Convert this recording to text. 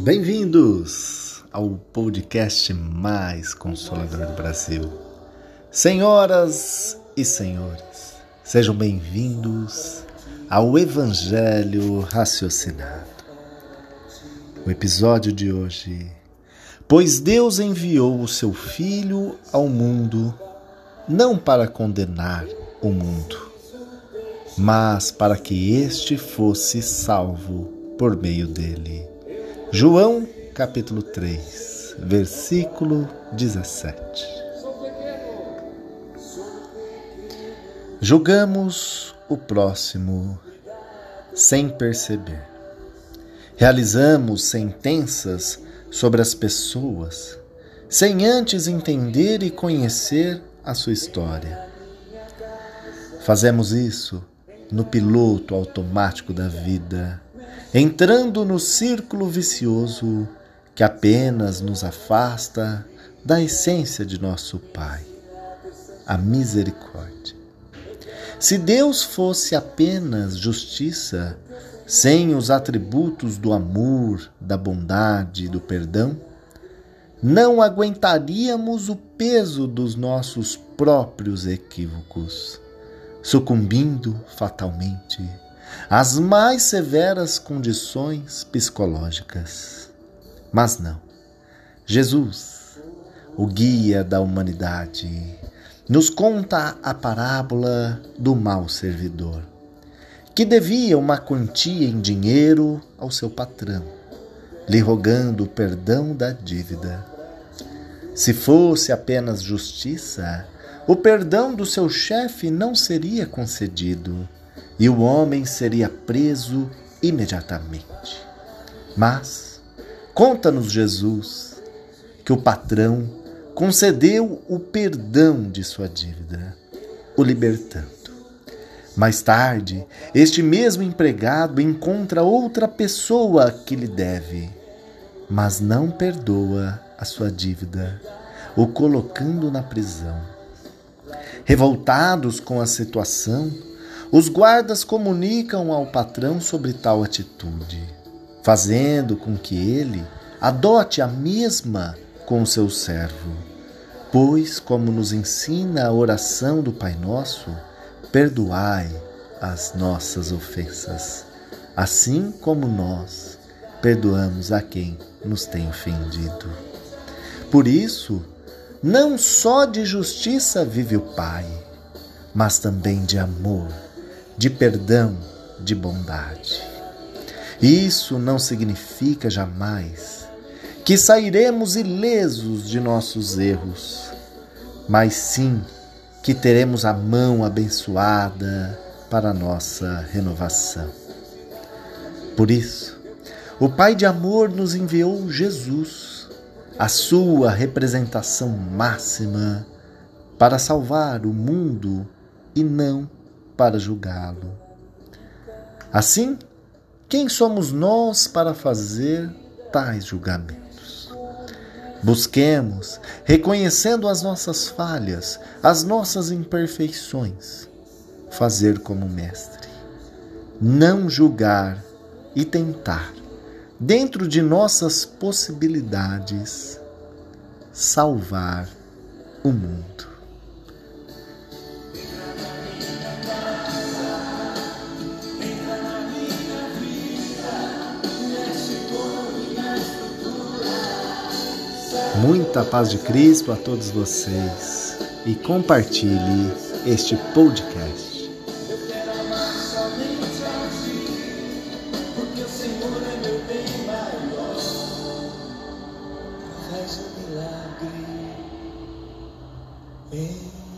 Bem-vindos ao podcast mais consolador do Brasil. Senhoras e senhores, sejam bem-vindos ao Evangelho Raciocinado. O episódio de hoje. Pois Deus enviou o seu Filho ao mundo não para condenar o mundo, mas para que este fosse salvo por meio dele. João capítulo 3, versículo 17. Julgamos o próximo sem perceber. Realizamos sentenças sobre as pessoas sem antes entender e conhecer a sua história. Fazemos isso no piloto automático da vida entrando no círculo vicioso que apenas nos afasta da essência de nosso Pai, a misericórdia. Se Deus fosse apenas justiça, sem os atributos do amor, da bondade e do perdão, não aguentaríamos o peso dos nossos próprios equívocos, sucumbindo fatalmente as mais severas condições psicológicas. Mas não. Jesus, o guia da humanidade, nos conta a parábola do mau servidor, que devia uma quantia em dinheiro ao seu patrão, lhe rogando o perdão da dívida. Se fosse apenas justiça, o perdão do seu chefe não seria concedido e o homem seria preso imediatamente. Mas conta-nos Jesus que o patrão concedeu o perdão de sua dívida, o libertando. Mais tarde, este mesmo empregado encontra outra pessoa que lhe deve, mas não perdoa a sua dívida, o colocando na prisão. Revoltados com a situação, os guardas comunicam ao patrão sobre tal atitude, fazendo com que ele adote a mesma com seu servo. Pois, como nos ensina a oração do Pai Nosso, perdoai as nossas ofensas, assim como nós perdoamos a quem nos tem ofendido. Por isso, não só de justiça vive o Pai, mas também de amor de perdão, de bondade. Isso não significa jamais que sairemos ilesos de nossos erros, mas sim que teremos a mão abençoada para nossa renovação. Por isso, o Pai de amor nos enviou Jesus, a sua representação máxima, para salvar o mundo e não para julgá-lo. Assim, quem somos nós para fazer tais julgamentos? Busquemos, reconhecendo as nossas falhas, as nossas imperfeições, fazer como mestre, não julgar e tentar, dentro de nossas possibilidades, salvar o mundo. Muita paz de Cristo a todos vocês e compartilhe este podcast. like me. Yeah.